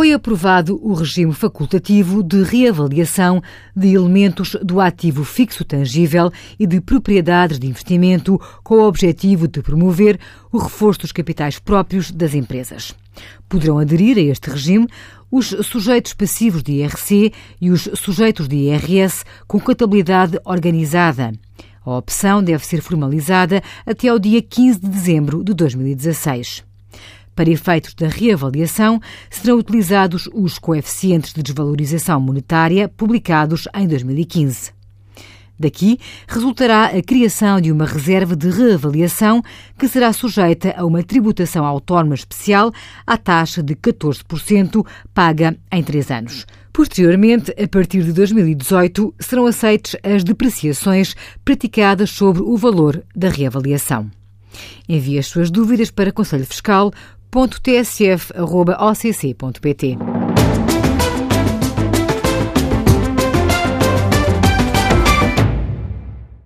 foi aprovado o regime facultativo de reavaliação de elementos do ativo fixo tangível e de propriedades de investimento, com o objetivo de promover o reforço dos capitais próprios das empresas. Poderão aderir a este regime os sujeitos passivos de IRC e os sujeitos de IRS com contabilidade organizada. A opção deve ser formalizada até ao dia 15 de dezembro de 2016. Para efeitos da reavaliação, serão utilizados os coeficientes de desvalorização monetária publicados em 2015. Daqui resultará a criação de uma reserva de reavaliação que será sujeita a uma tributação autónoma especial à taxa de 14% paga em três anos. Posteriormente, a partir de 2018, serão aceites as depreciações praticadas sobre o valor da reavaliação. Envie as suas dúvidas para Conselho Fiscal www.tsf.occ.pt.